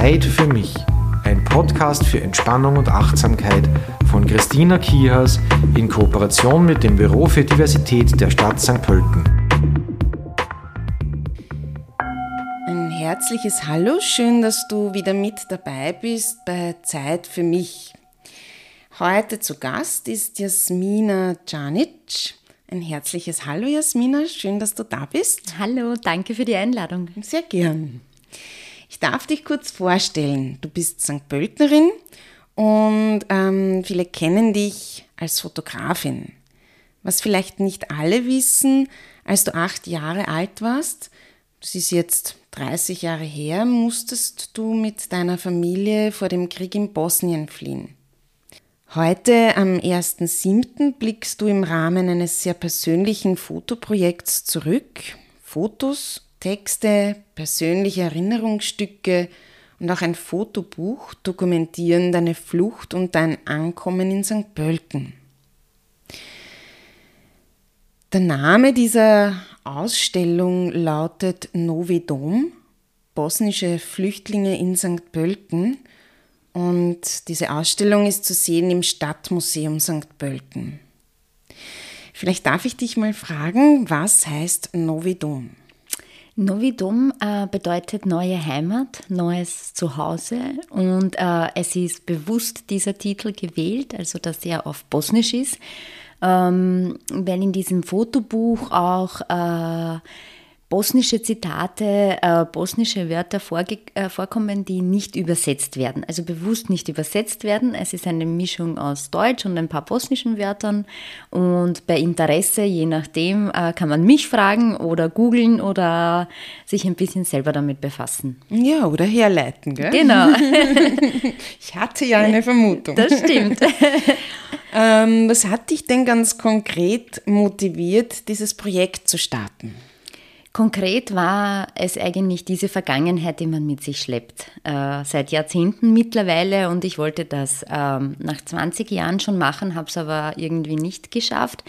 Zeit für mich. Ein Podcast für Entspannung und Achtsamkeit von Christina Kihas in Kooperation mit dem Büro für Diversität der Stadt St. Pölten. Ein herzliches Hallo, schön, dass du wieder mit dabei bist bei Zeit für mich. Heute zu Gast ist Jasmina Janic. Ein herzliches Hallo, Jasmina. Schön, dass du da bist. Hallo, danke für die Einladung. Sehr gern. Ich darf dich kurz vorstellen. Du bist St. Pöltnerin und ähm, viele kennen dich als Fotografin. Was vielleicht nicht alle wissen, als du acht Jahre alt warst, das ist jetzt 30 Jahre her, musstest du mit deiner Familie vor dem Krieg in Bosnien fliehen. Heute am 1.7. blickst du im Rahmen eines sehr persönlichen Fotoprojekts zurück. Fotos, Texte, persönliche Erinnerungsstücke und auch ein Fotobuch dokumentieren deine Flucht und dein Ankommen in St. Pölten. Der Name dieser Ausstellung lautet Novi Dom, bosnische Flüchtlinge in St. Pölten und diese Ausstellung ist zu sehen im Stadtmuseum St. Pölten. Vielleicht darf ich dich mal fragen, was heißt Novidum? Novidum äh, bedeutet neue Heimat, neues Zuhause. Und äh, es ist bewusst dieser Titel gewählt, also dass er auf Bosnisch ist, ähm, weil in diesem Fotobuch auch äh, bosnische Zitate, äh, bosnische Wörter äh, vorkommen, die nicht übersetzt werden, also bewusst nicht übersetzt werden. Es ist eine Mischung aus Deutsch und ein paar bosnischen Wörtern und bei Interesse, je nachdem, äh, kann man mich fragen oder googeln oder sich ein bisschen selber damit befassen. Ja, oder herleiten, gell? Genau. ich hatte ja eine Vermutung. Das stimmt. ähm, was hat dich denn ganz konkret motiviert, dieses Projekt zu starten? Konkret war es eigentlich diese Vergangenheit, die man mit sich schleppt, äh, seit Jahrzehnten mittlerweile. Und ich wollte das ähm, nach 20 Jahren schon machen, habe es aber irgendwie nicht geschafft.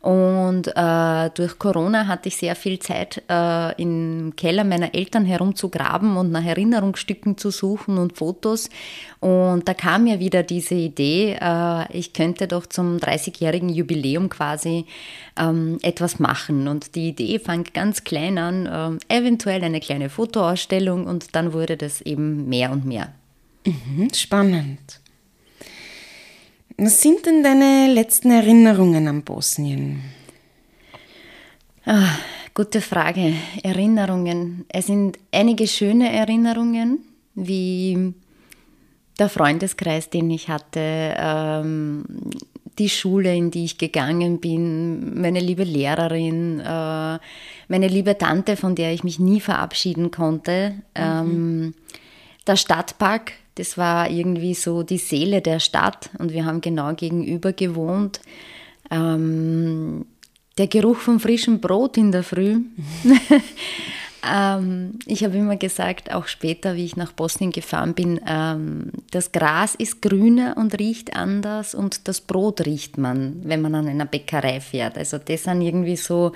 Und äh, durch Corona hatte ich sehr viel Zeit, äh, im Keller meiner Eltern herumzugraben und nach Erinnerungsstücken zu suchen und Fotos. Und da kam mir wieder diese Idee, äh, ich könnte doch zum 30-jährigen Jubiläum quasi ähm, etwas machen. Und die Idee fand ganz klein an, äh, eventuell eine kleine Fotoausstellung und dann wurde das eben mehr und mehr. Mhm, spannend. Was sind denn deine letzten Erinnerungen an Bosnien? Ah, gute Frage. Erinnerungen. Es sind einige schöne Erinnerungen, wie der Freundeskreis, den ich hatte, ähm, die Schule, in die ich gegangen bin, meine liebe Lehrerin, äh, meine liebe Tante, von der ich mich nie verabschieden konnte, mhm. ähm, der Stadtpark, das war irgendwie so die Seele der Stadt und wir haben genau gegenüber gewohnt. Ähm, der Geruch von frischem Brot in der Früh. ähm, ich habe immer gesagt, auch später, wie ich nach Bosnien gefahren bin, ähm, das Gras ist grüner und riecht anders und das Brot riecht man, wenn man an einer Bäckerei fährt. Also das sind irgendwie so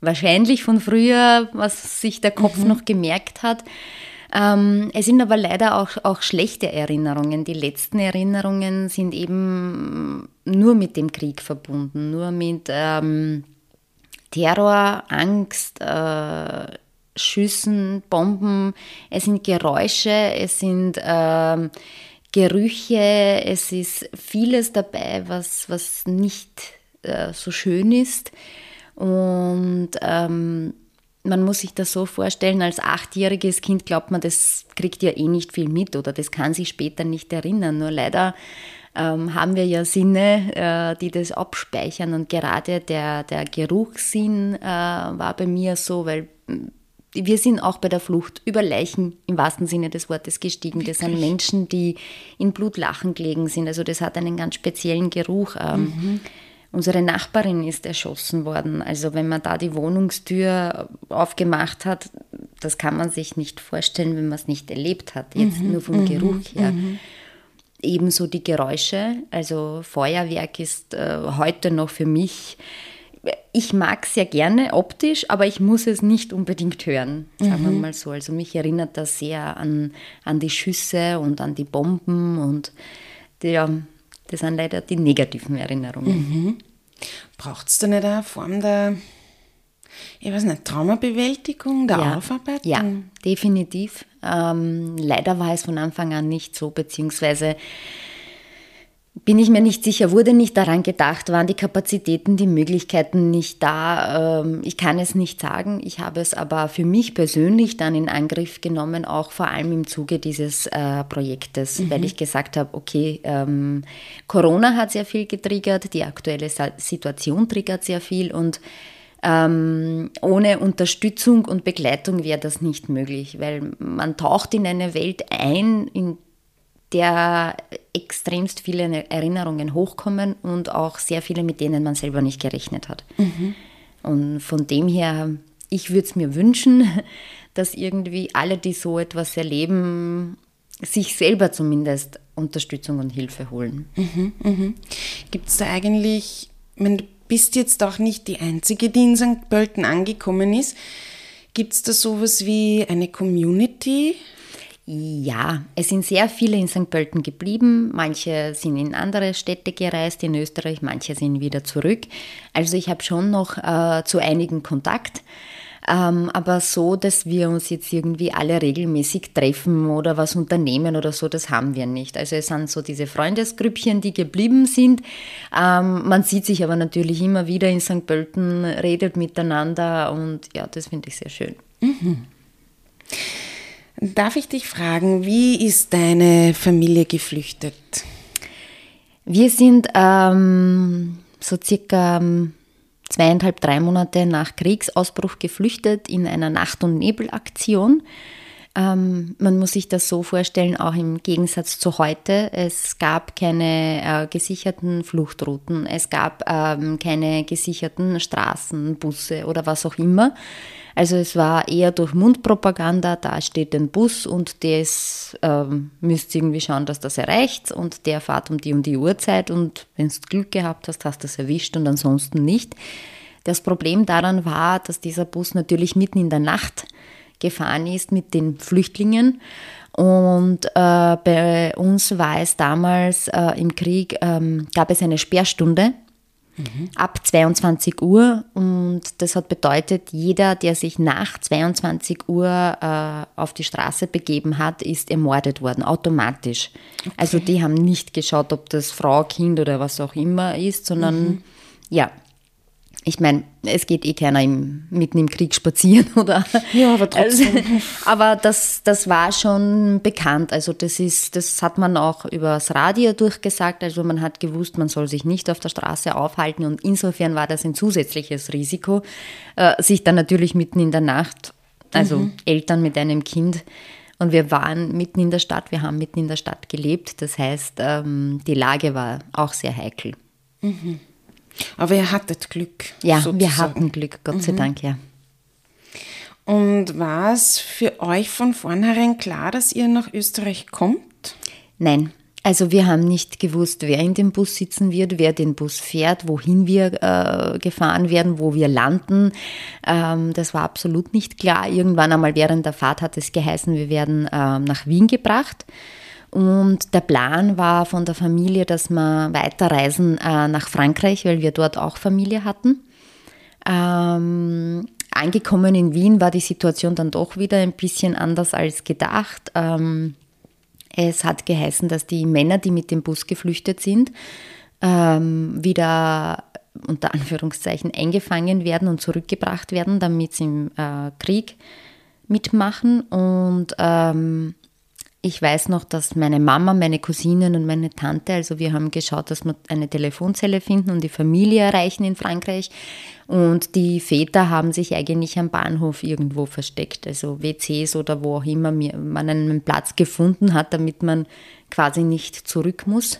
wahrscheinlich von früher, was sich der Kopf mhm. noch gemerkt hat. Ähm, es sind aber leider auch, auch schlechte Erinnerungen. Die letzten Erinnerungen sind eben nur mit dem Krieg verbunden, nur mit ähm, Terror, Angst, äh, Schüssen, Bomben. Es sind Geräusche, es sind äh, Gerüche, es ist vieles dabei, was, was nicht äh, so schön ist. Und ähm, man muss sich das so vorstellen, als achtjähriges Kind glaubt man, das kriegt ja eh nicht viel mit oder das kann sich später nicht erinnern. Nur leider ähm, haben wir ja Sinne, äh, die das abspeichern und gerade der, der Geruchssinn äh, war bei mir so, weil mm, wir sind auch bei der Flucht über Leichen im wahrsten Sinne des Wortes gestiegen. Das sind Menschen, die in Blutlachen gelegen sind. Also das hat einen ganz speziellen Geruch. Ähm, mhm. Unsere Nachbarin ist erschossen worden. Also wenn man da die Wohnungstür aufgemacht hat, das kann man sich nicht vorstellen, wenn man es nicht erlebt hat, jetzt mhm, nur vom mhm, Geruch her. Mhm. Ebenso die Geräusche. Also Feuerwerk ist äh, heute noch für mich ich mag sehr gerne optisch, aber ich muss es nicht unbedingt hören, sagen mhm. wir mal so. Also mich erinnert das sehr an, an die Schüsse und an die Bomben und ja, das sind leider die negativen Erinnerungen. Mhm. Braucht es da nicht eine Form der, ich weiß nicht, Traumabewältigung, der ja, Aufarbeitung? Ja, definitiv. Ähm, leider war es von Anfang an nicht so, beziehungsweise bin ich mir nicht sicher, wurde nicht daran gedacht, waren die Kapazitäten, die Möglichkeiten nicht da. Ähm, ich kann es nicht sagen. Ich habe es aber für mich persönlich dann in Angriff genommen, auch vor allem im Zuge dieses äh, Projektes, mhm. weil ich gesagt habe, okay, ähm, Corona hat sehr viel getriggert, die aktuelle Situation triggert sehr viel und ähm, ohne Unterstützung und Begleitung wäre das nicht möglich, weil man taucht in eine Welt ein, in der extremst viele Erinnerungen hochkommen und auch sehr viele, mit denen man selber nicht gerechnet hat. Mhm. Und von dem her, ich würde es mir wünschen, dass irgendwie alle, die so etwas erleben, sich selber zumindest Unterstützung und Hilfe holen. Mhm, mhm. Gibt es da eigentlich, wenn du bist jetzt auch nicht die Einzige, die in St. Pölten angekommen ist, gibt es da sowas wie eine Community ja, es sind sehr viele in St. Pölten geblieben. Manche sind in andere Städte gereist, in Österreich, manche sind wieder zurück. Also ich habe schon noch äh, zu einigen Kontakt. Ähm, aber so, dass wir uns jetzt irgendwie alle regelmäßig treffen oder was unternehmen oder so, das haben wir nicht. Also es sind so diese Freundesgrüppchen, die geblieben sind. Ähm, man sieht sich aber natürlich immer wieder in St. Pölten, redet miteinander und ja, das finde ich sehr schön. Mhm. Darf ich dich fragen, wie ist deine Familie geflüchtet? Wir sind ähm, so circa ähm, zweieinhalb, drei Monate nach Kriegsausbruch geflüchtet in einer Nacht- und Nebelaktion. Ähm, man muss sich das so vorstellen, auch im Gegensatz zu heute. Es gab keine äh, gesicherten Fluchtrouten, es gab ähm, keine gesicherten Straßen, Busse oder was auch immer. Also es war eher durch Mundpropaganda, da steht ein Bus und das ähm, müsst irgendwie schauen, dass das erreicht und der fährt um die um die Uhrzeit und wenn du Glück gehabt hast, hast du es erwischt und ansonsten nicht. Das Problem daran war, dass dieser Bus natürlich mitten in der Nacht gefahren ist mit den Flüchtlingen. Und äh, bei uns war es damals äh, im Krieg, ähm, gab es eine Sperrstunde mhm. ab 22 Uhr. Und das hat bedeutet, jeder, der sich nach 22 Uhr äh, auf die Straße begeben hat, ist ermordet worden, automatisch. Okay. Also die haben nicht geschaut, ob das Frau, Kind oder was auch immer ist, sondern mhm. ja, ich meine, es geht eh keiner im, mitten im Krieg spazieren, oder? Ja, aber trotzdem. Also, aber das, das war schon bekannt. Also das ist, das hat man auch übers Radio durchgesagt. Also man hat gewusst, man soll sich nicht auf der Straße aufhalten und insofern war das ein zusätzliches Risiko, äh, sich dann natürlich mitten in der Nacht, also mhm. Eltern mit einem Kind, und wir waren mitten in der Stadt, wir haben mitten in der Stadt gelebt. Das heißt, ähm, die Lage war auch sehr heikel. Mhm. Aber ihr hattet Glück. Ja, sozusagen. wir hatten Glück, Gott sei mhm. Dank, ja. Und war es für euch von vornherein klar, dass ihr nach Österreich kommt? Nein. Also wir haben nicht gewusst, wer in dem Bus sitzen wird, wer den Bus fährt, wohin wir äh, gefahren werden, wo wir landen. Ähm, das war absolut nicht klar. Irgendwann einmal während der Fahrt hat es geheißen, wir werden äh, nach Wien gebracht. Und der Plan war von der Familie, dass wir weiterreisen äh, nach Frankreich, weil wir dort auch Familie hatten. Ähm, angekommen in Wien war die Situation dann doch wieder ein bisschen anders als gedacht. Ähm, es hat geheißen, dass die Männer, die mit dem Bus geflüchtet sind, ähm, wieder unter Anführungszeichen eingefangen werden und zurückgebracht werden, damit sie im äh, Krieg mitmachen. Und ähm, ich weiß noch, dass meine Mama, meine Cousinen und meine Tante, also wir haben geschaut, dass wir eine Telefonzelle finden und die Familie erreichen in Frankreich. Und die Väter haben sich eigentlich am Bahnhof irgendwo versteckt, also WCs oder wo auch immer man einen Platz gefunden hat, damit man quasi nicht zurück muss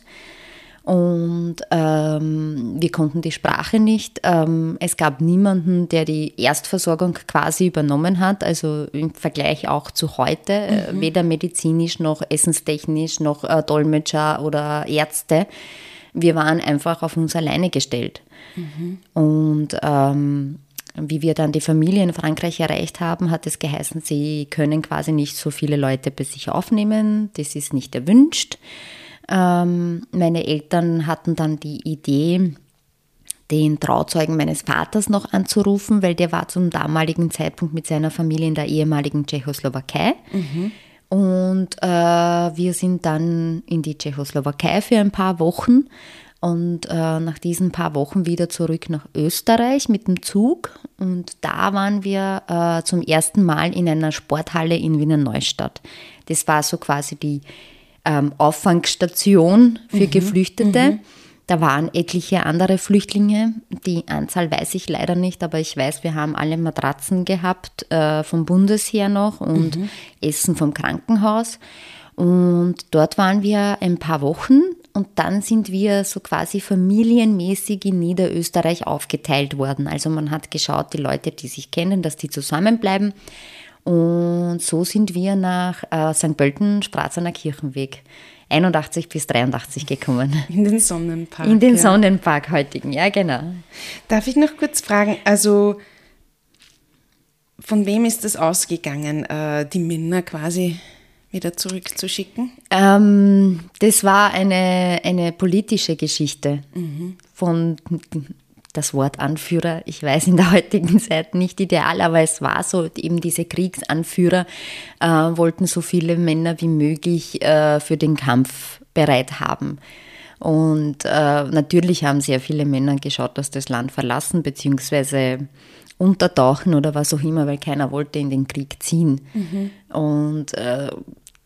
und ähm, wir konnten die Sprache nicht. Ähm, es gab niemanden, der die Erstversorgung quasi übernommen hat, also im Vergleich auch zu heute, äh, mhm. weder medizinisch noch essenstechnisch noch äh, Dolmetscher oder Ärzte. Wir waren einfach auf uns alleine gestellt. Mhm. Und ähm, wie wir dann die Familie in Frankreich erreicht haben, hat es geheißen, sie können quasi nicht so viele Leute bei sich aufnehmen. Das ist nicht erwünscht. Ähm, meine Eltern hatten dann die Idee, den Trauzeugen meines Vaters noch anzurufen, weil der war zum damaligen Zeitpunkt mit seiner Familie in der ehemaligen Tschechoslowakei. Mhm. Und äh, wir sind dann in die Tschechoslowakei für ein paar Wochen und äh, nach diesen paar Wochen wieder zurück nach Österreich mit dem Zug. Und da waren wir äh, zum ersten Mal in einer Sporthalle in Wiener Neustadt. Das war so quasi die ähm, Auffangstation für mhm. Geflüchtete. Mhm. Da waren etliche andere Flüchtlinge. Die Anzahl weiß ich leider nicht, aber ich weiß, wir haben alle Matratzen gehabt äh, vom Bundesheer noch und mhm. Essen vom Krankenhaus. Und dort waren wir ein paar Wochen und dann sind wir so quasi familienmäßig in Niederösterreich aufgeteilt worden. Also man hat geschaut, die Leute, die sich kennen, dass die zusammenbleiben. Und so sind wir nach äh, St. Pölten, Straßener Kirchenweg 81 bis 83 gekommen. In den Sonnenpark. In den ja. Sonnenpark heutigen, ja genau. Darf ich noch kurz fragen, also von wem ist das ausgegangen, äh, die Männer quasi wieder zurückzuschicken? Ähm, das war eine, eine politische Geschichte mhm. von das Wort Anführer, ich weiß in der heutigen Zeit nicht ideal, aber es war so, eben diese Kriegsanführer äh, wollten so viele Männer wie möglich äh, für den Kampf bereit haben. Und äh, natürlich haben sehr viele Männer geschaut, dass das Land verlassen bzw. untertauchen oder was auch immer, weil keiner wollte in den Krieg ziehen. Mhm. Und äh,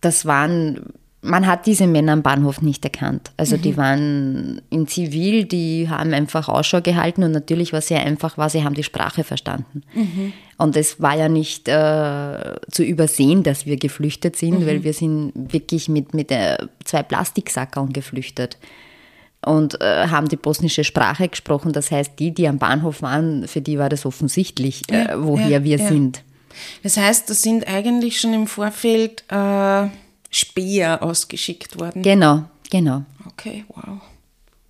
das waren man hat diese Männer am Bahnhof nicht erkannt. Also mhm. die waren in Zivil, die haben einfach Ausschau gehalten und natürlich war sehr einfach war, sie haben die Sprache verstanden. Mhm. Und es war ja nicht äh, zu übersehen, dass wir geflüchtet sind, mhm. weil wir sind wirklich mit, mit äh, zwei Plastiksackerl geflüchtet und äh, haben die bosnische Sprache gesprochen. Das heißt, die, die am Bahnhof waren, für die war das offensichtlich, äh, woher ja, wir ja. sind. Das heißt, das sind eigentlich schon im Vorfeld äh, Speer ausgeschickt worden. Genau, genau. Okay, wow.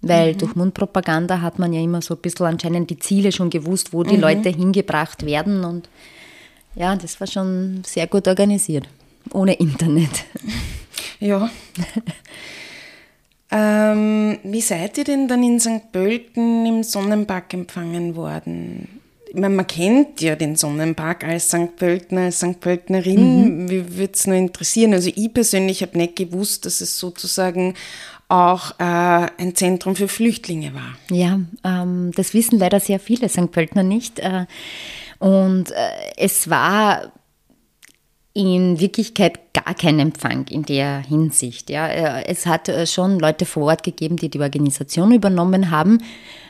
Weil mhm. durch Mundpropaganda hat man ja immer so ein bisschen anscheinend die Ziele schon gewusst, wo die mhm. Leute hingebracht werden. Und ja, das war schon sehr gut organisiert. Ohne Internet. Ja. ähm, wie seid ihr denn dann in St. Pölten im Sonnenpark empfangen worden? Meine, man kennt ja den Sonnenpark als St. Pöltner, als St. Pöltnerin. Mhm. Wie würde es nur interessieren? Also ich persönlich habe nicht gewusst, dass es sozusagen auch äh, ein Zentrum für Flüchtlinge war. Ja, ähm, das wissen leider sehr viele St. Pöltner nicht. Äh, und äh, es war in Wirklichkeit gar kein Empfang in der Hinsicht. Ja. Äh, es hat äh, schon Leute vor Ort gegeben, die die Organisation übernommen haben.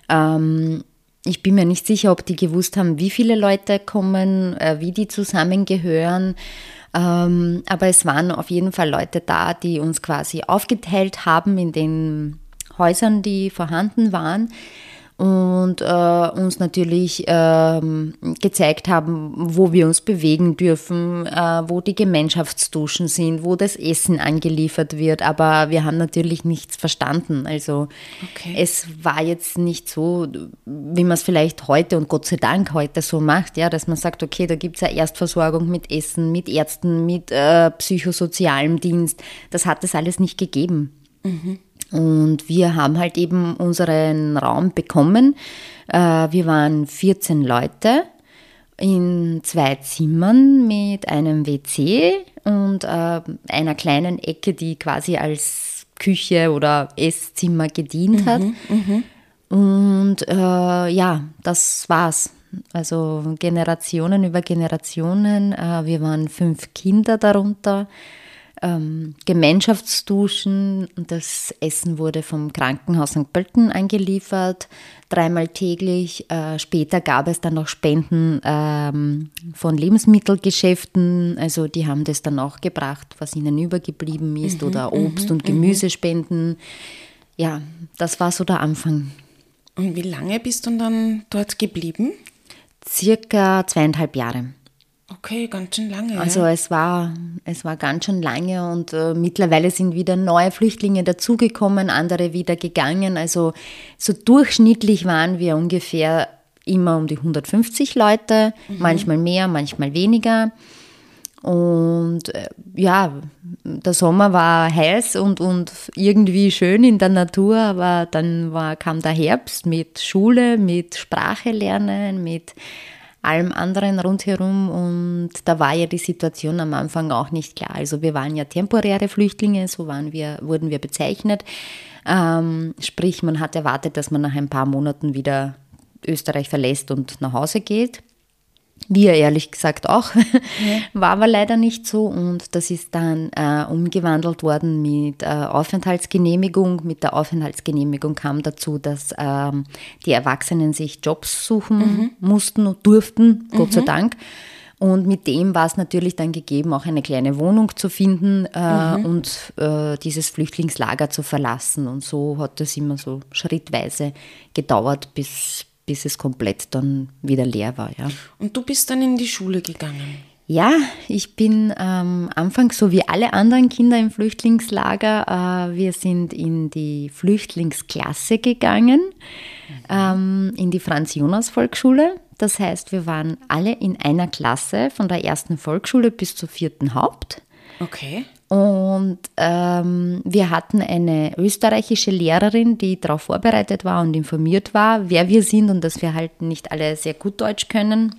Ähm, ich bin mir nicht sicher, ob die gewusst haben, wie viele Leute kommen, äh, wie die zusammengehören. Ähm, aber es waren auf jeden Fall Leute da, die uns quasi aufgeteilt haben in den Häusern, die vorhanden waren und äh, uns natürlich ähm, gezeigt haben, wo wir uns bewegen dürfen, äh, wo die Gemeinschaftsduschen sind, wo das Essen angeliefert wird. Aber wir haben natürlich nichts verstanden. Also okay. es war jetzt nicht so, wie man es vielleicht heute und Gott sei Dank heute so macht, ja, dass man sagt, okay, da gibt es ja Erstversorgung mit Essen, mit Ärzten, mit äh, psychosozialem Dienst. Das hat es alles nicht gegeben. Mhm. Und wir haben halt eben unseren Raum bekommen. Äh, wir waren 14 Leute in zwei Zimmern mit einem WC und äh, einer kleinen Ecke, die quasi als Küche oder Esszimmer gedient hat. Mhm, mh. Und äh, ja, das war's. Also Generationen über Generationen. Äh, wir waren fünf Kinder darunter ähm, Gemeinschaftsduschen. Das Essen wurde vom Krankenhaus St. Pölten eingeliefert, dreimal täglich. Äh, später gab es dann noch Spenden ähm, von Lebensmittelgeschäften. Also die haben das dann auch gebracht, was ihnen übergeblieben ist, mhm, oder Obst- mhm, und mhm. Gemüsespenden. Ja, das war so der Anfang. Und wie lange bist du dann dort geblieben? Circa zweieinhalb Jahre. Okay, ganz schön lange. Also ja. es war, es war ganz schön lange und äh, mittlerweile sind wieder neue Flüchtlinge dazugekommen, andere wieder gegangen. Also so durchschnittlich waren wir ungefähr immer um die 150 Leute, mhm. manchmal mehr, manchmal weniger. Und äh, ja, der Sommer war heiß und, und irgendwie schön in der Natur, aber dann war, kam der Herbst mit Schule, mit Sprache lernen, mit allem anderen rundherum und da war ja die Situation am Anfang auch nicht klar. Also wir waren ja temporäre Flüchtlinge, so waren wir, wurden wir bezeichnet. Ähm, sprich, man hat erwartet, dass man nach ein paar Monaten wieder Österreich verlässt und nach Hause geht. Wir ehrlich gesagt auch. Ja. War aber leider nicht so und das ist dann äh, umgewandelt worden mit äh, Aufenthaltsgenehmigung. Mit der Aufenthaltsgenehmigung kam dazu, dass ähm, die Erwachsenen sich Jobs suchen mhm. mussten und durften, Gott mhm. sei Dank. Und mit dem war es natürlich dann gegeben, auch eine kleine Wohnung zu finden äh, mhm. und äh, dieses Flüchtlingslager zu verlassen. Und so hat das immer so schrittweise gedauert, bis, bis es komplett dann wieder leer war. Ja. Und du bist dann in die Schule gegangen? Ja, ich bin am ähm, Anfang so wie alle anderen Kinder im Flüchtlingslager. Äh, wir sind in die Flüchtlingsklasse gegangen, ähm, in die Franz-Jonas-Volksschule. Das heißt, wir waren alle in einer Klasse von der ersten Volksschule bis zur vierten Haupt. Okay. Und ähm, wir hatten eine österreichische Lehrerin, die darauf vorbereitet war und informiert war, wer wir sind und dass wir halt nicht alle sehr gut Deutsch können.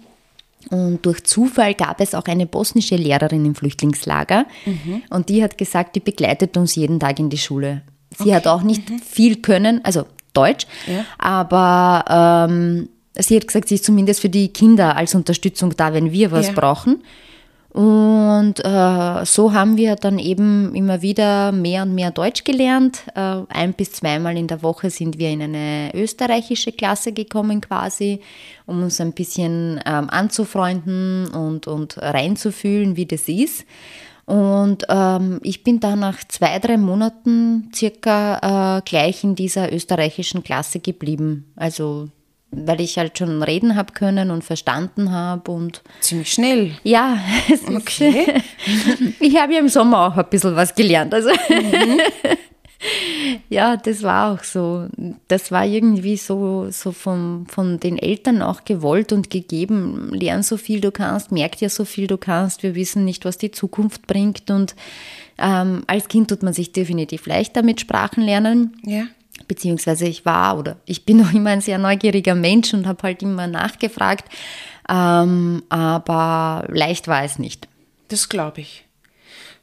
Und durch Zufall gab es auch eine bosnische Lehrerin im Flüchtlingslager mhm. und die hat gesagt, die begleitet uns jeden Tag in die Schule. Sie okay. hat auch nicht mhm. viel können, also Deutsch, ja. aber ähm, sie hat gesagt, sie ist zumindest für die Kinder als Unterstützung da, wenn wir was ja. brauchen. Und äh, so haben wir dann eben immer wieder mehr und mehr Deutsch gelernt. Äh, ein bis zweimal in der Woche sind wir in eine österreichische Klasse gekommen quasi, um uns ein bisschen ähm, anzufreunden und, und reinzufühlen, wie das ist. Und ähm, ich bin dann nach zwei, drei Monaten circa äh, gleich in dieser österreichischen Klasse geblieben. Also weil ich halt schon reden habe können und verstanden habe und ziemlich schnell. Ja, okay. ich habe ja im Sommer auch ein bisschen was gelernt. Also mhm. ja, das war auch so. Das war irgendwie so, so vom, von den Eltern auch gewollt und gegeben. Lern so viel du kannst, merk dir so viel du kannst. Wir wissen nicht, was die Zukunft bringt und ähm, als Kind tut man sich definitiv leichter mit Sprachen lernen. Ja beziehungsweise ich war oder ich bin noch immer ein sehr neugieriger Mensch und habe halt immer nachgefragt, ähm, aber leicht war es nicht. Das glaube ich.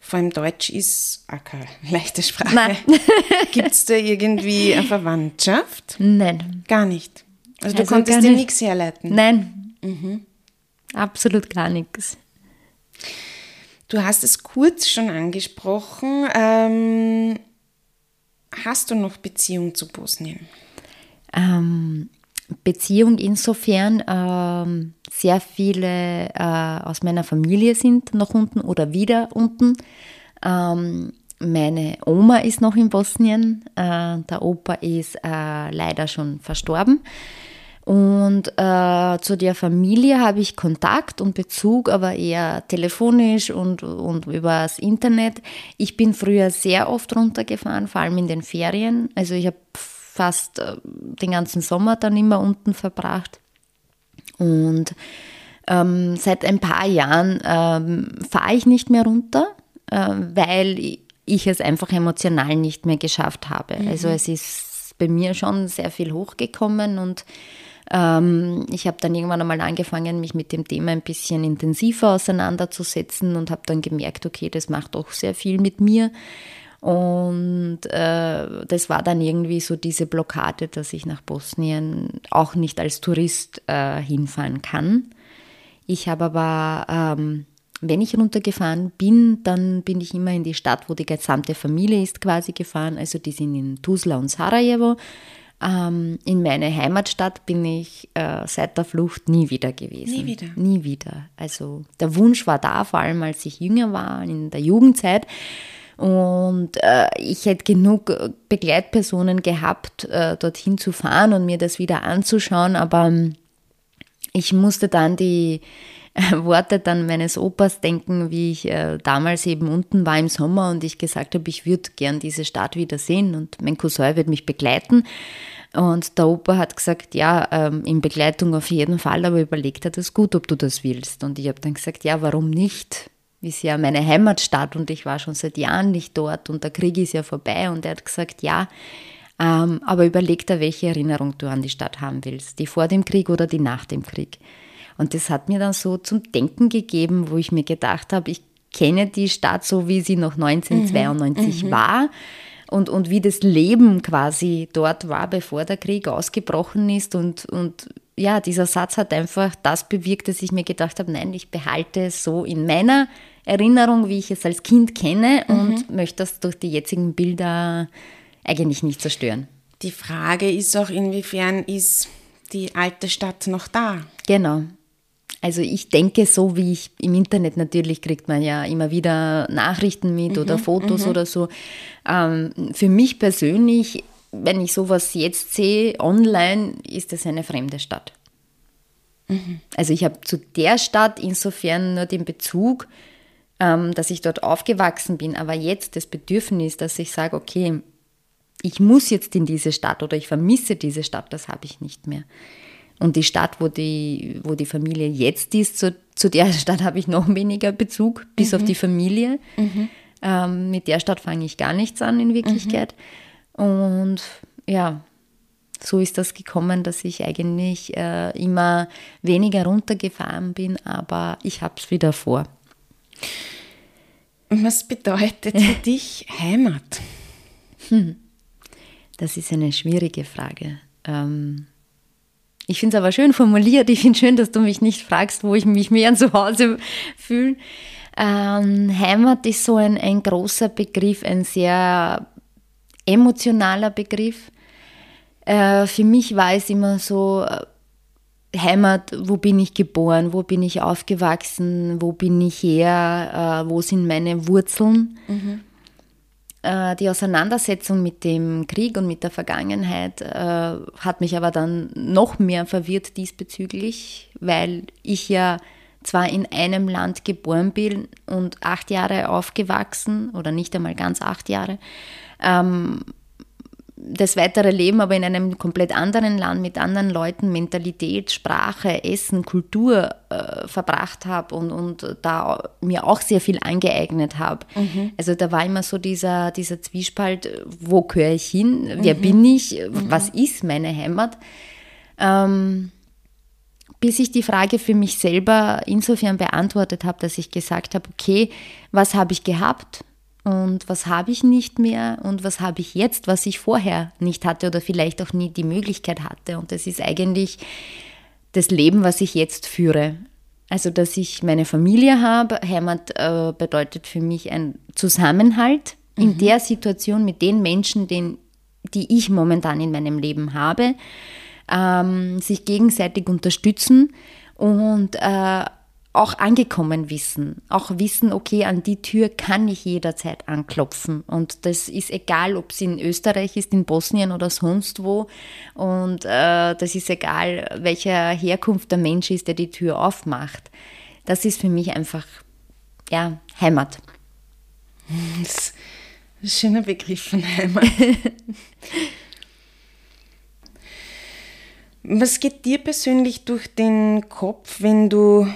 Vor allem Deutsch ist auch keine leichte Sprache. Gibt es da irgendwie eine Verwandtschaft? Nein. Gar nicht. Also, also du konntest dir nichts herleiten? Nein. Mhm. Absolut gar nichts. Du hast es kurz schon angesprochen. Ähm, Hast du noch Beziehung zu Bosnien? Ähm, Beziehung insofern, ähm, sehr viele äh, aus meiner Familie sind noch unten oder wieder unten. Ähm, meine Oma ist noch in Bosnien, äh, der Opa ist äh, leider schon verstorben. Und äh, zu der Familie habe ich Kontakt und Bezug, aber eher telefonisch und, und übers Internet. Ich bin früher sehr oft runtergefahren, vor allem in den Ferien. Also ich habe fast äh, den ganzen Sommer dann immer unten verbracht. Und ähm, seit ein paar Jahren ähm, fahre ich nicht mehr runter, äh, weil ich es einfach emotional nicht mehr geschafft habe. Mhm. Also es ist bei mir schon sehr viel hochgekommen und ähm, ich habe dann irgendwann einmal angefangen, mich mit dem Thema ein bisschen intensiver auseinanderzusetzen und habe dann gemerkt, okay, das macht auch sehr viel mit mir. Und äh, das war dann irgendwie so diese Blockade, dass ich nach Bosnien auch nicht als Tourist äh, hinfahren kann. Ich habe aber, ähm, wenn ich runtergefahren bin, dann bin ich immer in die Stadt, wo die gesamte Familie ist, quasi gefahren. Also die sind in Tuzla und Sarajevo. Ähm, in meine Heimatstadt bin ich äh, seit der Flucht nie wieder gewesen. Nie wieder. Nie wieder. Also der Wunsch war da, vor allem als ich jünger war, in der Jugendzeit. Und äh, ich hätte genug Begleitpersonen gehabt, äh, dorthin zu fahren und mir das wieder anzuschauen, aber ähm, ich musste dann die Worte dann meines Opas denken, wie ich äh, damals eben unten war im Sommer und ich gesagt habe, ich würde gern diese Stadt wiedersehen und mein Cousin wird mich begleiten. Und der Opa hat gesagt, ja, ähm, in Begleitung auf jeden Fall, aber überlegt er das gut, ob du das willst. Und ich habe dann gesagt, ja, warum nicht? Ist ja meine Heimatstadt und ich war schon seit Jahren nicht dort und der Krieg ist ja vorbei. Und er hat gesagt, ja, ähm, aber überleg dir, welche Erinnerung du an die Stadt haben willst. Die vor dem Krieg oder die nach dem Krieg. Und das hat mir dann so zum Denken gegeben, wo ich mir gedacht habe, ich kenne die Stadt so, wie sie noch 1992 mhm, mhm, war und, und wie das Leben quasi dort war, bevor der Krieg ausgebrochen ist. Und, und ja, dieser Satz hat einfach das bewirkt, dass ich mir gedacht habe, nein, ich behalte es so in meiner Erinnerung, wie ich es als Kind kenne mhm. und möchte das durch die jetzigen Bilder eigentlich nicht zerstören. Die Frage ist auch, inwiefern ist die alte Stadt noch da? Genau. Also ich denke, so wie ich im Internet natürlich kriegt man ja immer wieder Nachrichten mit mhm, oder Fotos mhm. oder so. Ähm, für mich persönlich, wenn ich sowas jetzt sehe online, ist es eine fremde Stadt. Mhm. Also ich habe zu der Stadt insofern nur den Bezug, ähm, dass ich dort aufgewachsen bin, aber jetzt das Bedürfnis, dass ich sage, okay, ich muss jetzt in diese Stadt oder ich vermisse diese Stadt, das habe ich nicht mehr. Und die Stadt, wo die, wo die Familie jetzt ist, zu, zu der Stadt habe ich noch weniger Bezug, bis mhm. auf die Familie. Mhm. Ähm, mit der Stadt fange ich gar nichts an in Wirklichkeit. Mhm. Und ja, so ist das gekommen, dass ich eigentlich äh, immer weniger runtergefahren bin, aber ich habe es wieder vor. Was bedeutet für dich Heimat? Hm. Das ist eine schwierige Frage. Ähm, ich finde es aber schön formuliert. Ich finde schön, dass du mich nicht fragst, wo ich mich mehr zu Hause fühle. Ähm, Heimat ist so ein, ein großer Begriff, ein sehr emotionaler Begriff. Äh, für mich war es immer so, äh, Heimat, wo bin ich geboren, wo bin ich aufgewachsen, wo bin ich her, äh, wo sind meine Wurzeln. Mhm. Äh, die Auseinandersetzung mit dem Krieg und mit der Vergangenheit äh, hat mich aber dann noch mehr verwirrt diesbezüglich, weil ich ja zwar in einem Land geboren bin und acht Jahre aufgewachsen oder nicht einmal ganz acht Jahre, ähm, das weitere Leben aber in einem komplett anderen Land mit anderen Leuten, Mentalität, Sprache, Essen, Kultur äh, verbracht habe und, und da mir auch sehr viel angeeignet habe. Mhm. Also da war immer so dieser, dieser Zwiespalt, wo gehöre ich hin, wer mhm. bin ich, mhm. was ist meine Heimat. Ähm, bis ich die Frage für mich selber insofern beantwortet habe, dass ich gesagt habe, okay, was habe ich gehabt? Und was habe ich nicht mehr und was habe ich jetzt, was ich vorher nicht hatte oder vielleicht auch nie die Möglichkeit hatte. Und das ist eigentlich das Leben, was ich jetzt führe. Also, dass ich meine Familie habe. Heimat äh, bedeutet für mich ein Zusammenhalt mhm. in der Situation mit den Menschen, den, die ich momentan in meinem Leben habe. Ähm, sich gegenseitig unterstützen und äh, auch angekommen wissen. Auch wissen, okay, an die Tür kann ich jederzeit anklopfen. Und das ist egal, ob es in Österreich ist, in Bosnien oder sonst wo. Und äh, das ist egal, welcher Herkunft der Mensch ist, der die Tür aufmacht. Das ist für mich einfach, ja, Heimat. Das ist ein schöner Begriff von Heimat. Was geht dir persönlich durch den Kopf, wenn du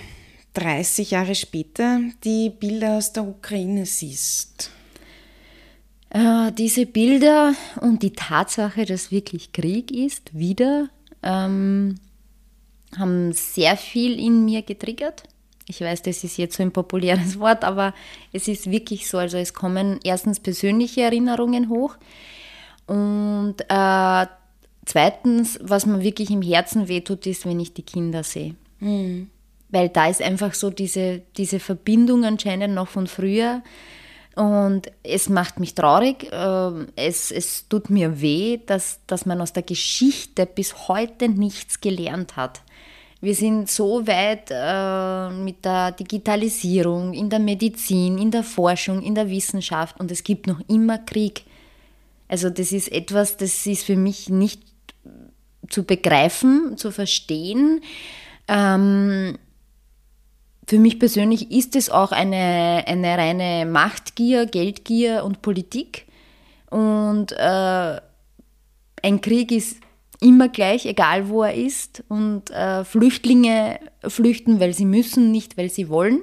30 Jahre später die Bilder aus der Ukraine siehst? Äh, diese Bilder und die Tatsache, dass wirklich Krieg ist, wieder, ähm, haben sehr viel in mir getriggert. Ich weiß, das ist jetzt so ein populäres Wort, aber es ist wirklich so. Also es kommen erstens persönliche Erinnerungen hoch und äh, zweitens, was mir wirklich im Herzen wehtut, ist, wenn ich die Kinder sehe. Mhm weil da ist einfach so diese, diese Verbindung anscheinend noch von früher. Und es macht mich traurig, ähm, es, es tut mir weh, dass, dass man aus der Geschichte bis heute nichts gelernt hat. Wir sind so weit äh, mit der Digitalisierung, in der Medizin, in der Forschung, in der Wissenschaft und es gibt noch immer Krieg. Also das ist etwas, das ist für mich nicht zu begreifen, zu verstehen. Ähm, für mich persönlich ist es auch eine, eine reine Machtgier, Geldgier und Politik. Und äh, ein Krieg ist immer gleich, egal wo er ist. Und äh, Flüchtlinge flüchten, weil sie müssen, nicht weil sie wollen.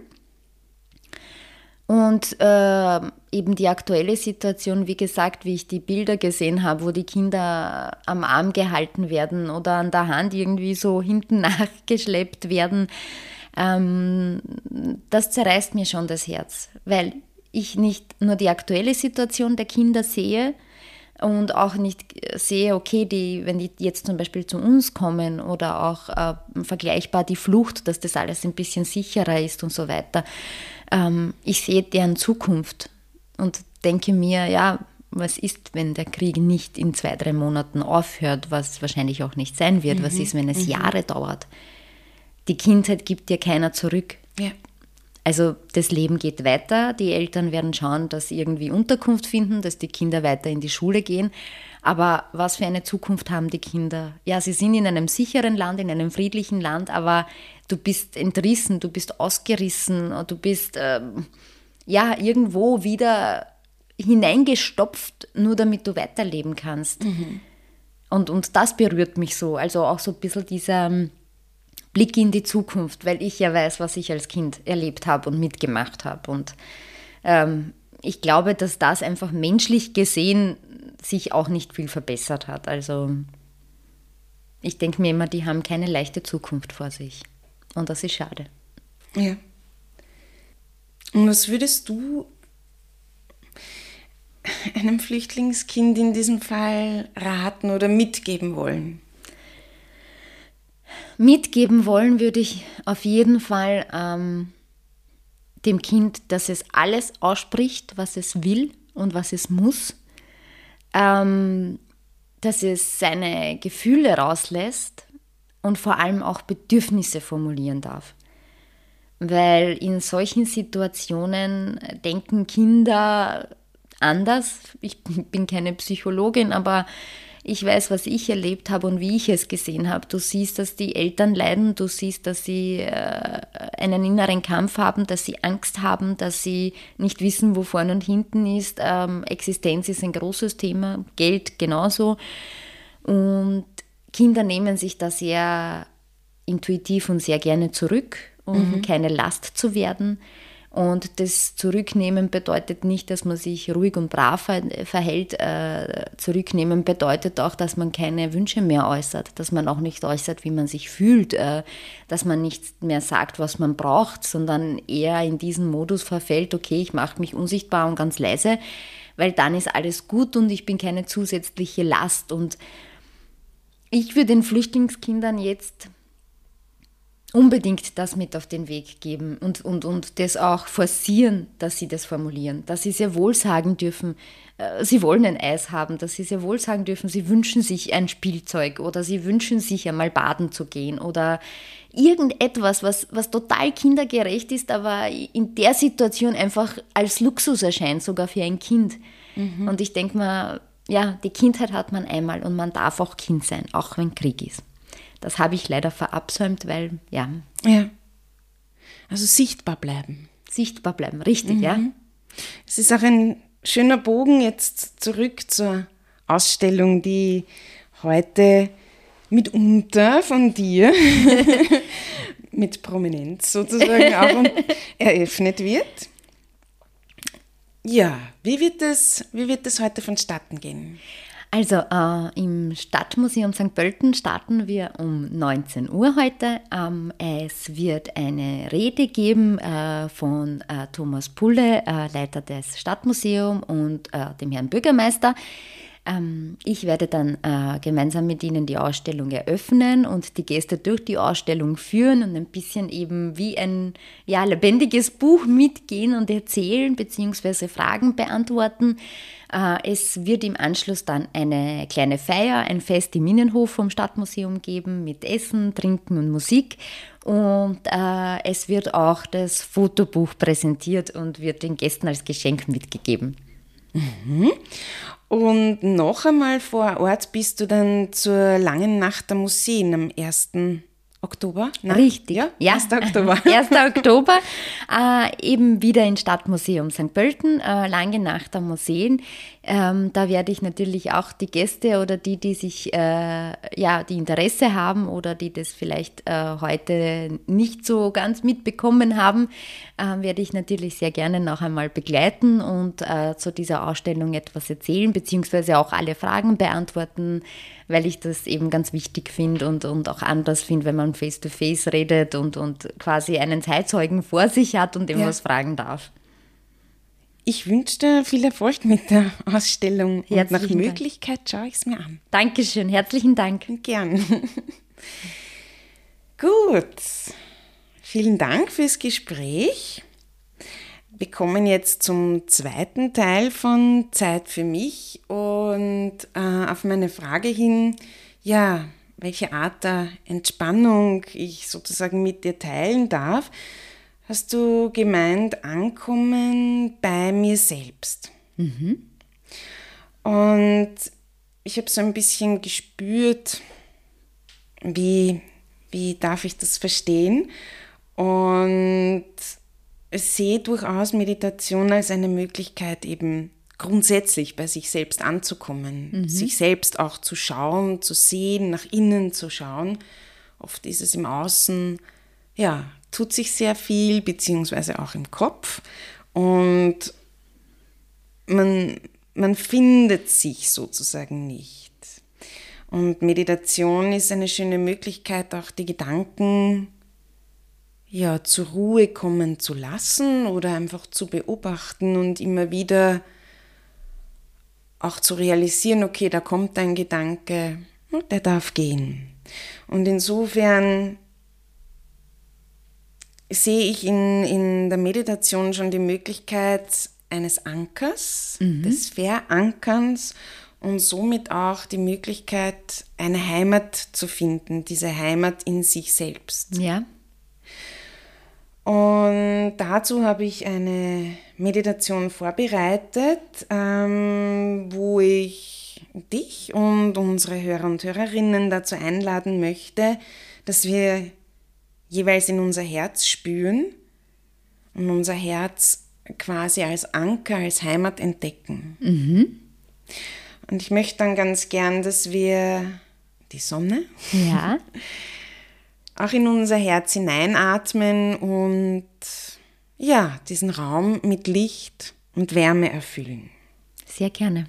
Und äh, eben die aktuelle Situation, wie gesagt, wie ich die Bilder gesehen habe, wo die Kinder am Arm gehalten werden oder an der Hand irgendwie so hinten nachgeschleppt werden, ähm, das zerreißt mir schon das Herz, weil ich nicht nur die aktuelle Situation der Kinder sehe, und auch nicht sehe, okay, die, wenn die jetzt zum Beispiel zu uns kommen oder auch äh, vergleichbar die Flucht, dass das alles ein bisschen sicherer ist und so weiter. Ähm, ich sehe deren Zukunft und denke mir, ja, was ist, wenn der Krieg nicht in zwei, drei Monaten aufhört, was wahrscheinlich auch nicht sein wird? Mhm. Was ist, wenn es mhm. Jahre dauert? Die Kindheit gibt dir keiner zurück. Ja. Also das Leben geht weiter, die Eltern werden schauen, dass sie irgendwie Unterkunft finden, dass die Kinder weiter in die Schule gehen. Aber was für eine Zukunft haben die Kinder? Ja, sie sind in einem sicheren Land, in einem friedlichen Land, aber du bist entrissen, du bist ausgerissen, du bist ähm, ja irgendwo wieder hineingestopft, nur damit du weiterleben kannst. Mhm. Und, und das berührt mich so. Also auch so ein bisschen dieser ähm, Blick in die Zukunft, weil ich ja weiß, was ich als Kind erlebt habe und mitgemacht habe. Und ähm, ich glaube, dass das einfach menschlich gesehen sich auch nicht viel verbessert hat. Also ich denke mir immer, die haben keine leichte Zukunft vor sich. Und das ist schade. Ja. Und was würdest du einem Flüchtlingskind in diesem Fall raten oder mitgeben wollen? Mitgeben wollen würde ich auf jeden Fall ähm, dem Kind, dass es alles ausspricht, was es will und was es muss, ähm, dass es seine Gefühle rauslässt und vor allem auch Bedürfnisse formulieren darf. Weil in solchen Situationen denken Kinder anders. Ich bin keine Psychologin, aber ich weiß, was ich erlebt habe und wie ich es gesehen habe. Du siehst, dass die Eltern leiden, du siehst, dass sie äh, einen inneren Kampf haben, dass sie Angst haben, dass sie nicht wissen, wo vorne und hinten ist. Ähm, Existenz ist ein großes Thema, Geld genauso. Und Kinder nehmen sich da sehr intuitiv und sehr gerne zurück, um mhm. keine Last zu werden. Und das Zurücknehmen bedeutet nicht, dass man sich ruhig und brav verhält. Äh, zurücknehmen bedeutet auch, dass man keine Wünsche mehr äußert, dass man auch nicht äußert, wie man sich fühlt, äh, dass man nicht mehr sagt, was man braucht, sondern eher in diesen Modus verfällt, okay, ich mache mich unsichtbar und ganz leise, weil dann ist alles gut und ich bin keine zusätzliche Last. Und ich würde den Flüchtlingskindern jetzt unbedingt das mit auf den Weg geben und, und, und das auch forcieren, dass sie das formulieren, dass sie sehr wohl sagen dürfen, äh, sie wollen ein Eis haben, dass sie sehr wohl sagen dürfen, sie wünschen sich ein Spielzeug oder sie wünschen sich einmal baden zu gehen oder irgendetwas, was, was total kindergerecht ist, aber in der Situation einfach als Luxus erscheint, sogar für ein Kind. Mhm. Und ich denke mal, ja, die Kindheit hat man einmal und man darf auch Kind sein, auch wenn Krieg ist. Das habe ich leider verabsäumt, weil, ja. Ja. Also sichtbar bleiben. Sichtbar bleiben, richtig, mhm. ja. Es ist auch ein schöner Bogen jetzt zurück zur Ausstellung, die heute mitunter von dir mit Prominenz sozusagen auch eröffnet wird. Ja, wie wird es, wie wird es heute vonstatten gehen? Also äh, im Stadtmuseum St. Pölten starten wir um 19 Uhr heute. Ähm, es wird eine Rede geben äh, von äh, Thomas Pulle, äh, Leiter des Stadtmuseums und äh, dem Herrn Bürgermeister. Ähm, ich werde dann äh, gemeinsam mit Ihnen die Ausstellung eröffnen und die Gäste durch die Ausstellung führen und ein bisschen eben wie ein ja, lebendiges Buch mitgehen und erzählen bzw. Fragen beantworten. Äh, es wird im Anschluss dann eine kleine Feier, ein Fest im Innenhof vom Stadtmuseum geben mit Essen, Trinken und Musik. Und äh, es wird auch das Fotobuch präsentiert und wird den Gästen als Geschenk mitgegeben. Mhm. Und noch einmal vor Ort bist du dann zur langen Nacht der Museen am 1. Oktober? Nein. Richtig. Ja, ja. 1. Oktober. 1. Oktober, äh, eben wieder im Stadtmuseum St. Pölten, äh, lange Nacht am Museen. Ähm, da werde ich natürlich auch die Gäste oder die, die sich, äh, ja, die Interesse haben oder die das vielleicht äh, heute nicht so ganz mitbekommen haben, äh, werde ich natürlich sehr gerne noch einmal begleiten und äh, zu dieser Ausstellung etwas erzählen, beziehungsweise auch alle Fragen beantworten, weil ich das eben ganz wichtig finde und, und auch anders finde, wenn man face-to-face -face redet und, und quasi einen Zeitzeugen vor sich hat und ihm ja. was fragen darf. Ich wünsche dir viel Erfolg mit der Ausstellung. und nach Möglichkeit Dank. schaue ich es mir an. Dankeschön, herzlichen Dank. Gern. Gut. Vielen Dank fürs Gespräch. Wir kommen jetzt zum zweiten Teil von Zeit für mich und äh, auf meine Frage hin, ja, welche Art der Entspannung ich sozusagen mit dir teilen darf, hast du gemeint, ankommen bei mir selbst. Mhm. Und ich habe so ein bisschen gespürt, wie, wie darf ich das verstehen? Und sehe durchaus Meditation als eine Möglichkeit, eben grundsätzlich bei sich selbst anzukommen, mhm. sich selbst auch zu schauen, zu sehen, nach innen zu schauen. Oft ist es im Außen, ja, tut sich sehr viel, beziehungsweise auch im Kopf. Und man, man findet sich sozusagen nicht. Und Meditation ist eine schöne Möglichkeit, auch die Gedanken ja, zur Ruhe kommen zu lassen oder einfach zu beobachten und immer wieder auch zu realisieren, okay, da kommt ein Gedanke, der darf gehen. Und insofern sehe ich in, in der Meditation schon die Möglichkeit eines Ankers, mhm. des Verankerns und somit auch die Möglichkeit, eine Heimat zu finden, diese Heimat in sich selbst. Ja. Und dazu habe ich eine Meditation vorbereitet, ähm, wo ich dich und unsere Hörer und Hörerinnen dazu einladen möchte, dass wir jeweils in unser Herz spüren und unser Herz quasi als Anker, als Heimat entdecken. Mhm. Und ich möchte dann ganz gern, dass wir die Sonne ja. auch in unser Herz hineinatmen und ja, diesen Raum mit Licht und Wärme erfüllen. Sehr gerne.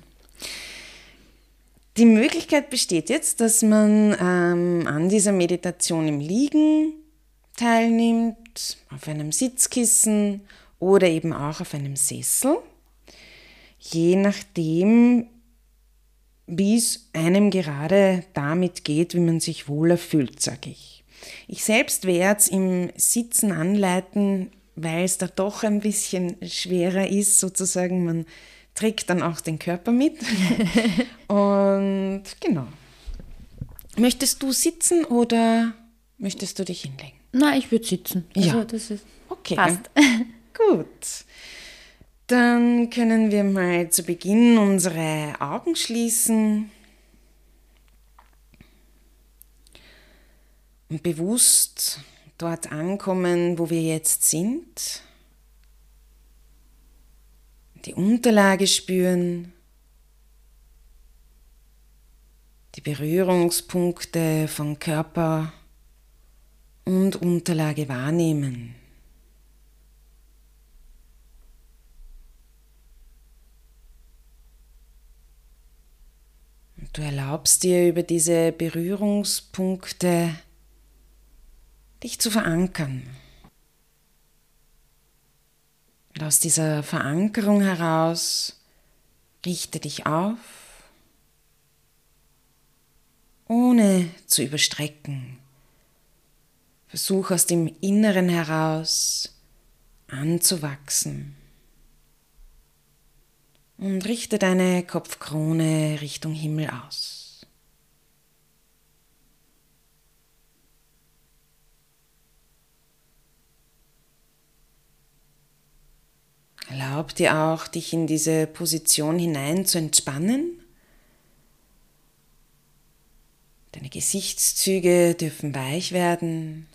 Die Möglichkeit besteht jetzt, dass man ähm, an dieser Meditation im Liegen teilnimmt, auf einem Sitzkissen oder eben auch auf einem Sessel, je nachdem, wie es einem gerade damit geht, wie man sich wohler fühlt, sage ich. Ich selbst werde es im Sitzen anleiten, weil es da doch ein bisschen schwerer ist, sozusagen. Man trägt dann auch den Körper mit. Und genau. Möchtest du sitzen oder möchtest du dich hinlegen? Nein, ich würde sitzen. Also ja. das ist okay. Passt. Gut. Dann können wir mal zu Beginn unsere Augen schließen und bewusst dort ankommen, wo wir jetzt sind. Die Unterlage spüren, die Berührungspunkte von Körper und Unterlage wahrnehmen. Und du erlaubst dir über diese Berührungspunkte dich zu verankern. Und aus dieser Verankerung heraus richte dich auf, ohne zu überstrecken, Versuch aus dem Inneren heraus anzuwachsen. Und richte deine Kopfkrone Richtung Himmel aus. Erlaub dir auch, dich in diese Position hinein zu entspannen, deine Gesichtszüge dürfen weich werden.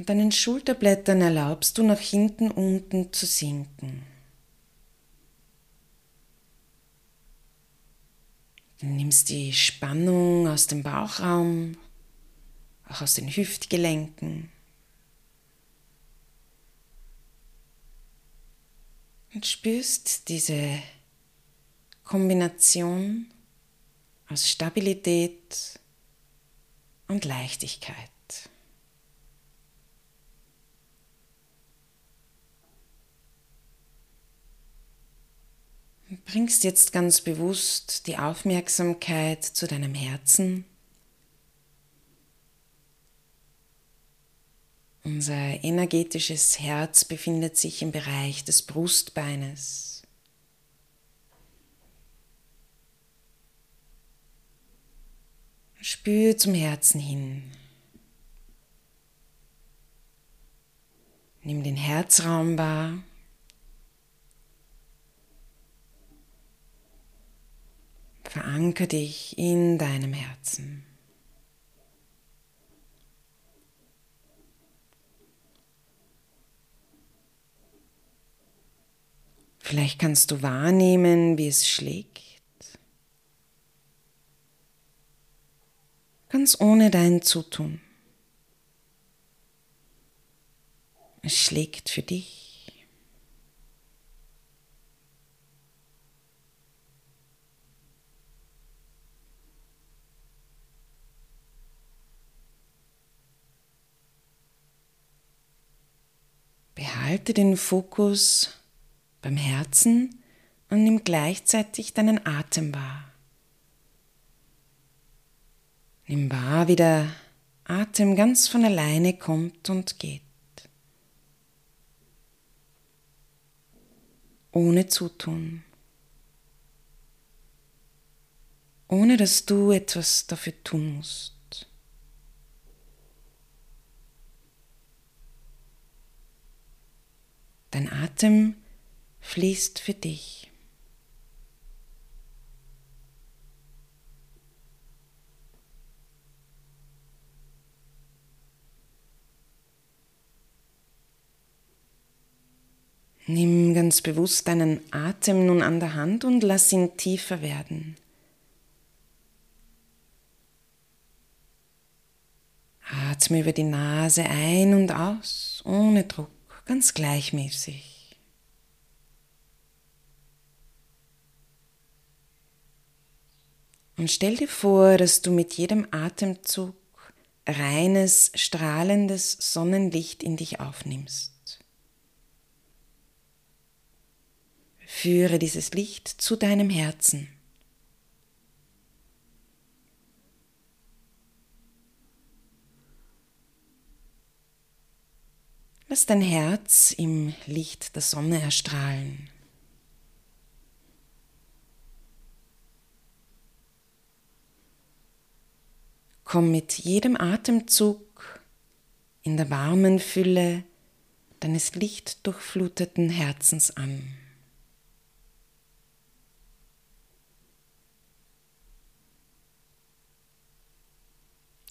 Und deinen Schulterblättern erlaubst du nach hinten unten zu sinken. Du nimmst die Spannung aus dem Bauchraum, auch aus den Hüftgelenken. Und spürst diese Kombination aus Stabilität und Leichtigkeit. Und bringst jetzt ganz bewusst die Aufmerksamkeit zu deinem Herzen. Unser energetisches Herz befindet sich im Bereich des Brustbeines. Spür zum Herzen hin. Nimm den Herzraum wahr. Veranker dich in deinem Herzen. Vielleicht kannst du wahrnehmen, wie es schlägt. ganz ohne dein Zutun. Es schlägt für dich. Behalte den Fokus beim Herzen und nimm gleichzeitig deinen Atem wahr. Nimm wahr, wie der Atem ganz von alleine kommt und geht. Ohne Zutun. Ohne dass du etwas dafür tun musst. Dein Atem fließt für dich. Nimm ganz bewusst deinen Atem nun an der Hand und lass ihn tiefer werden. Atme über die Nase ein und aus, ohne Druck, ganz gleichmäßig. Und stell dir vor, dass du mit jedem Atemzug reines, strahlendes Sonnenlicht in dich aufnimmst. Führe dieses Licht zu deinem Herzen. Lass dein Herz im Licht der Sonne erstrahlen. Komm mit jedem Atemzug in der warmen Fülle deines lichtdurchfluteten Herzens an.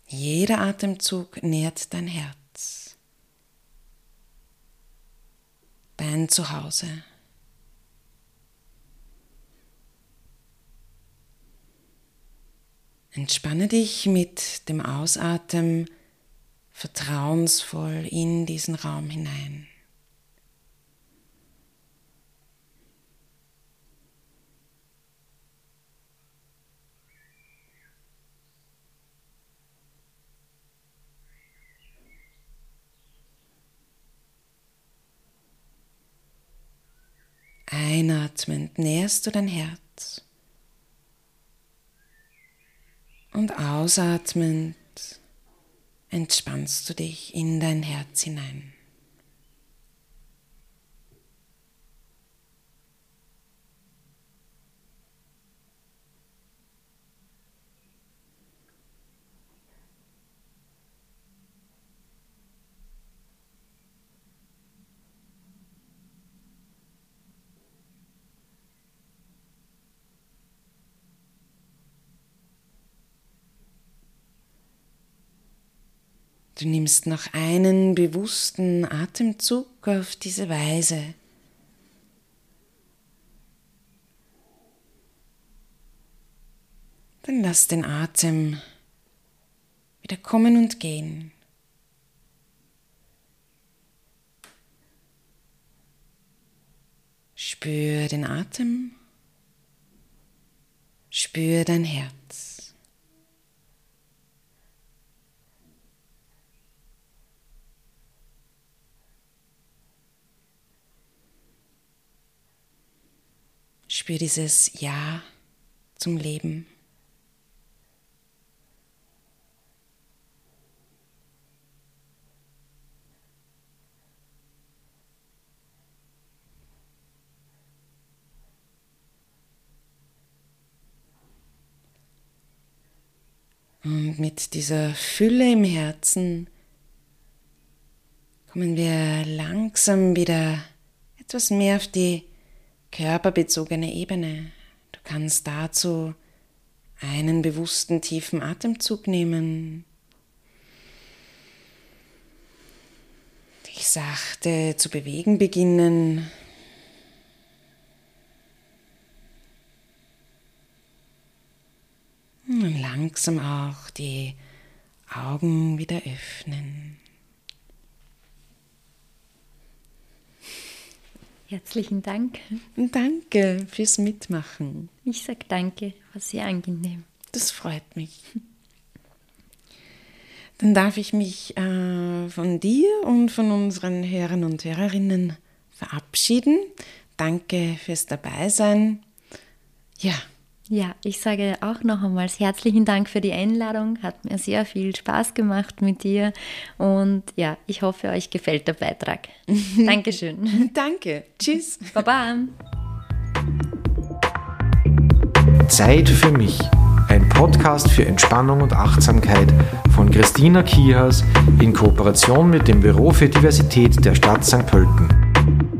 Jeder Atemzug nährt dein Herz, dein Zuhause. Entspanne dich mit dem Ausatmen vertrauensvoll in diesen Raum hinein. Einatmend nährst du dein Herz und ausatmend entspannst du dich in dein Herz hinein. Du nimmst noch einen bewussten Atemzug auf diese Weise. Dann lass den Atem wieder kommen und gehen. Spür den Atem, spür dein Herz. Spür dieses Ja zum Leben. Und mit dieser Fülle im Herzen kommen wir langsam wieder etwas mehr auf die körperbezogene Ebene. Du kannst dazu einen bewussten tiefen Atemzug nehmen. Dich sachte zu bewegen beginnen. Und langsam auch die Augen wieder öffnen. Herzlichen Dank. Danke fürs Mitmachen. Ich sage danke, war sehr angenehm. Das freut mich. Dann darf ich mich äh, von dir und von unseren Hörern und Hörerinnen verabschieden. Danke fürs Dabeisein. Ja, ja, ich sage auch noch einmal herzlichen Dank für die Einladung. Hat mir sehr viel Spaß gemacht mit dir. Und ja, ich hoffe, euch gefällt der Beitrag. Dankeschön. Danke. Tschüss. Baba. Zeit für mich. Ein Podcast für Entspannung und Achtsamkeit von Christina Kihas in Kooperation mit dem Büro für Diversität der Stadt St. Pölten.